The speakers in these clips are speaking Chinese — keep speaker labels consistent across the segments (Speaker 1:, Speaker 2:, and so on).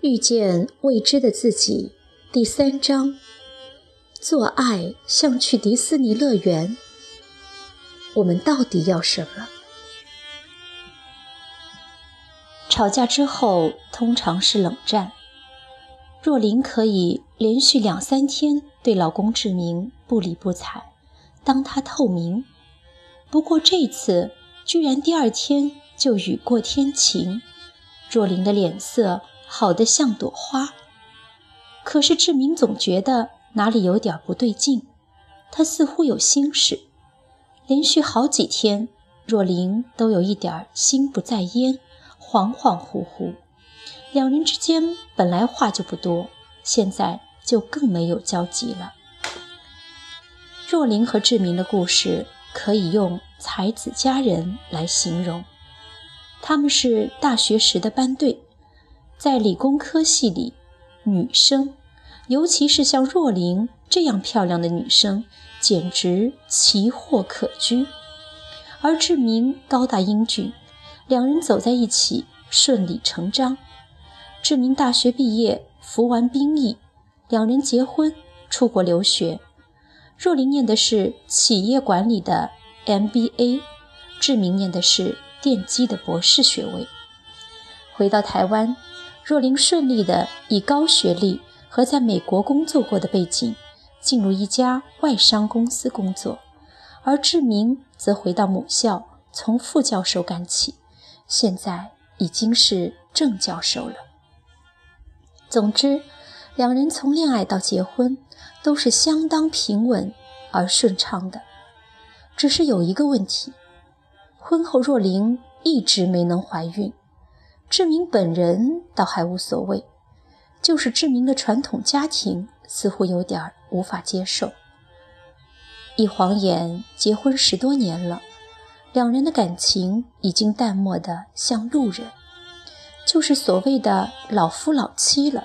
Speaker 1: 遇见未知的自己，第三章。做爱像去迪士尼乐园。我们到底要什么？吵架之后通常是冷战。若琳可以连续两三天对老公志明不理不睬，当他透明。不过这次居然第二天就雨过天晴，若琳的脸色。好的像朵花，可是志明总觉得哪里有点不对劲，他似乎有心事。连续好几天，若琳都有一点心不在焉，恍恍惚惚。两人之间本来话就不多，现在就更没有交集了。若琳和志明的故事可以用才子佳人来形容，他们是大学时的班队。在理工科系里，女生，尤其是像若琳这样漂亮的女生，简直奇货可居。而志明高大英俊，两人走在一起顺理成章。志明大学毕业，服完兵役，两人结婚，出国留学。若琳念的是企业管理的 MBA，志明念的是电机的博士学位。回到台湾。若琳顺利地以高学历和在美国工作过的背景进入一家外商公司工作，而志明则回到母校，从副教授干起，现在已经是正教授了。总之，两人从恋爱到结婚都是相当平稳而顺畅的。只是有一个问题，婚后若琳一直没能怀孕。志明本人倒还无所谓，就是志明的传统家庭似乎有点无法接受。一晃眼结婚十多年了，两人的感情已经淡漠的像路人，就是所谓的老夫老妻了，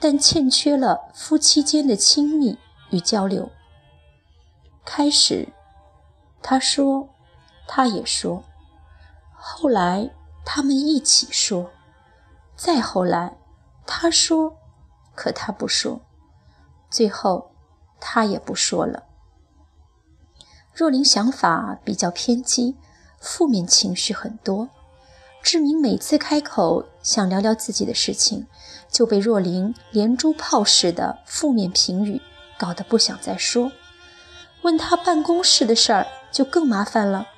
Speaker 1: 但欠缺了夫妻间的亲密与交流。开始，他说，他也说，后来。他们一起说，再后来，他说，可他不说，最后，他也不说了。若琳想法比较偏激，负面情绪很多。志明每次开口想聊聊自己的事情，就被若琳连珠炮似的负面评语搞得不想再说。问他办公室的事儿，就更麻烦了。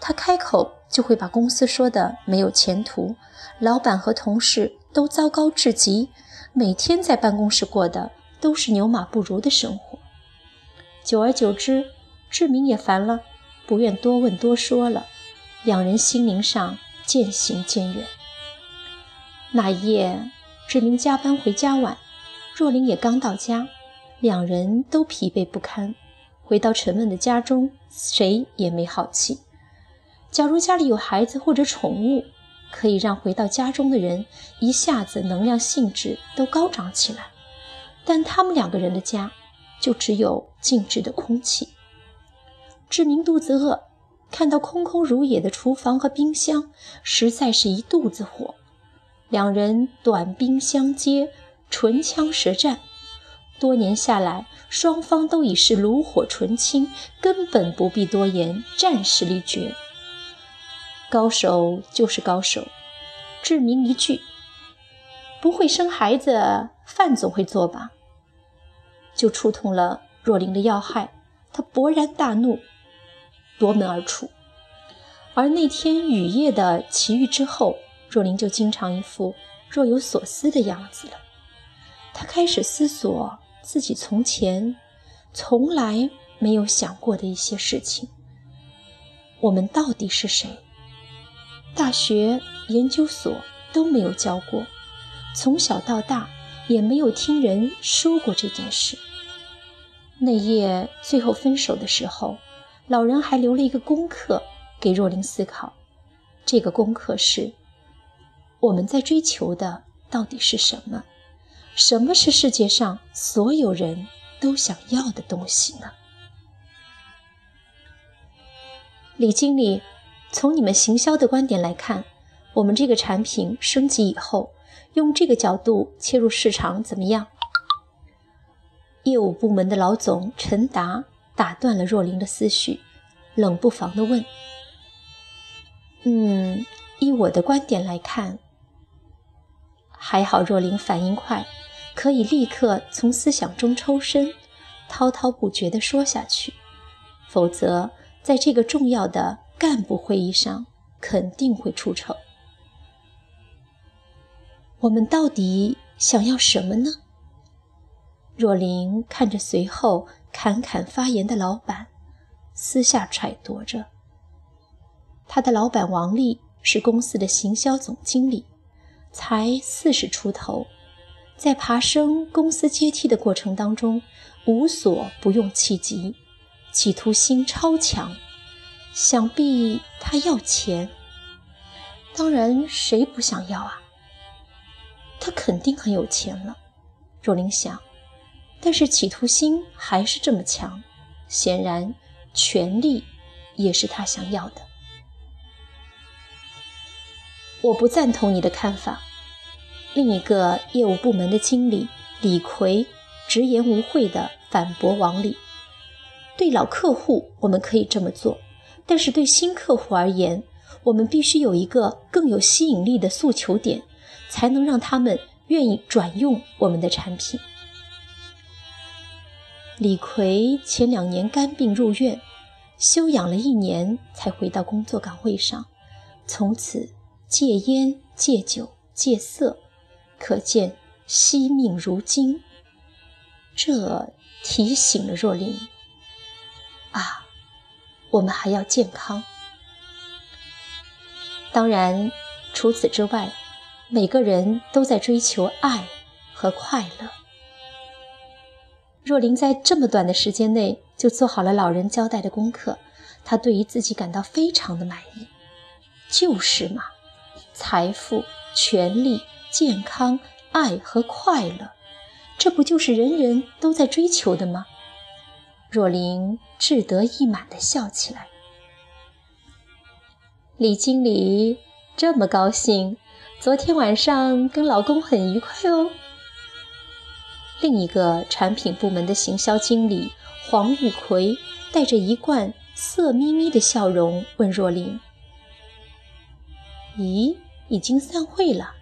Speaker 1: 他开口就会把公司说的没有前途，老板和同事都糟糕至极，每天在办公室过的都是牛马不如的生活。久而久之，志明也烦了，不愿多问多说了，两人心灵上渐行渐远。那一夜，志明加班回家晚，若琳也刚到家，两人都疲惫不堪，回到沉闷的家中，谁也没好气。假如家里有孩子或者宠物，可以让回到家中的人一下子能量兴致都高涨起来。但他们两个人的家，就只有静止的空气。志明肚子饿，看到空空如也的厨房和冰箱，实在是一肚子火。两人短兵相接，唇枪舌战，多年下来，双方都已是炉火纯青，根本不必多言，战事力绝。高手就是高手，志明一句“不会生孩子，饭总会做吧”，就触痛了若琳的要害。他勃然大怒，夺门而出。而那天雨夜的奇遇之后，若琳就经常一副若有所思的样子了。他开始思索自己从前从来没有想过的一些事情：我们到底是谁？大学、研究所都没有教过，从小到大也没有听人说过这件事。那夜最后分手的时候，老人还留了一个功课给若琳思考。这个功课是：我们在追求的到底是什么？什么是世界上所有人都想要的东西呢？李经理。从你们行销的观点来看，我们这个产品升级以后，用这个角度切入市场怎么样？业务部门的老总陈达打断了若琳的思绪，冷不防地问：“嗯，依我的观点来看，还好。”若琳反应快，可以立刻从思想中抽身，滔滔不绝地说下去。否则，在这个重要的干部会议上，肯定会出丑。我们到底想要什么呢？若琳看着随后侃侃发言的老板，私下揣度着。他的老板王丽是公司的行销总经理，才四十出头，在爬升公司阶梯的过程当中，无所不用其极，企图心超强。想必他要钱，当然谁不想要啊？他肯定很有钱了，若琳想。但是企图心还是这么强，显然权力也是他想要的。我不赞同你的看法。另一个业务部门的经理李逵直言无讳地反驳王丽：“对老客户我们可以这么做，但是对新客户而言，我们必须有一个更有吸引力的诉求点，才能让他们愿意转用我们的产品。”李逵前两年肝病入院，休养了一年才回到工作岗位上，从此戒烟、戒酒、戒色，可见惜命如金。这提醒了若琳啊，我们还要健康。当然，除此之外，每个人都在追求爱和快乐。若琳在这么短的时间内就做好了老人交代的功课，她对于自己感到非常的满意。就是嘛，财富、权力、健康、爱和快乐，这不就是人人都在追求的吗？若琳志得意满地笑起来。李经理这么高兴，昨天晚上跟老公很愉快哦。另一个产品部门的行销经理黄玉奎带着一贯色眯眯的笑容问若琳：“咦，已经散会了？”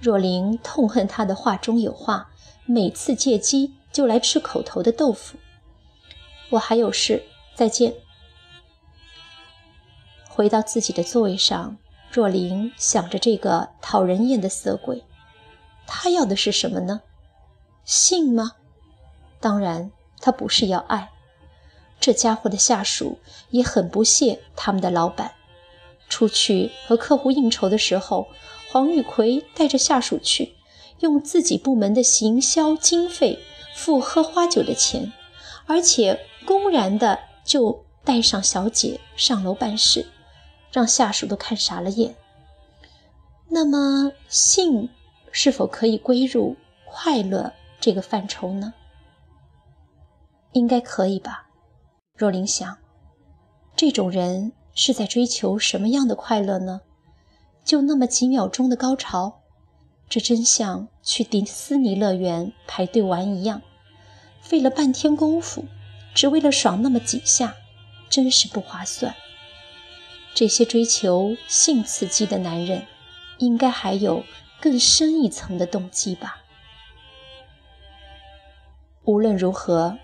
Speaker 1: 若琳痛恨他的话中有话，每次借机就来吃口头的豆腐。我还有事，再见。回到自己的座位上，若琳想着这个讨人厌的色鬼，他要的是什么呢？性吗？当然，他不是要爱。这家伙的下属也很不屑他们的老板。出去和客户应酬的时候，黄玉奎带着下属去，用自己部门的行销经费付喝花酒的钱，而且公然的就带上小姐上楼办事，让下属都看傻了眼。那么，性是否可以归入快乐？这个范畴呢，应该可以吧？若琳想，这种人是在追求什么样的快乐呢？就那么几秒钟的高潮，这真像去迪斯尼乐园排队玩一样，费了半天功夫，只为了爽那么几下，真是不划算。这些追求性刺激的男人，应该还有更深一层的动机吧？无论如何，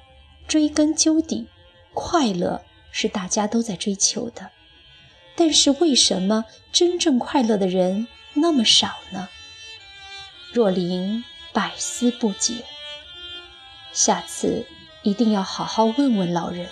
Speaker 1: 追根究底，快乐是大家都在追求的。但是为什么真正快乐的人那么少呢？若琳百思不解。下次一定要好好问问老人。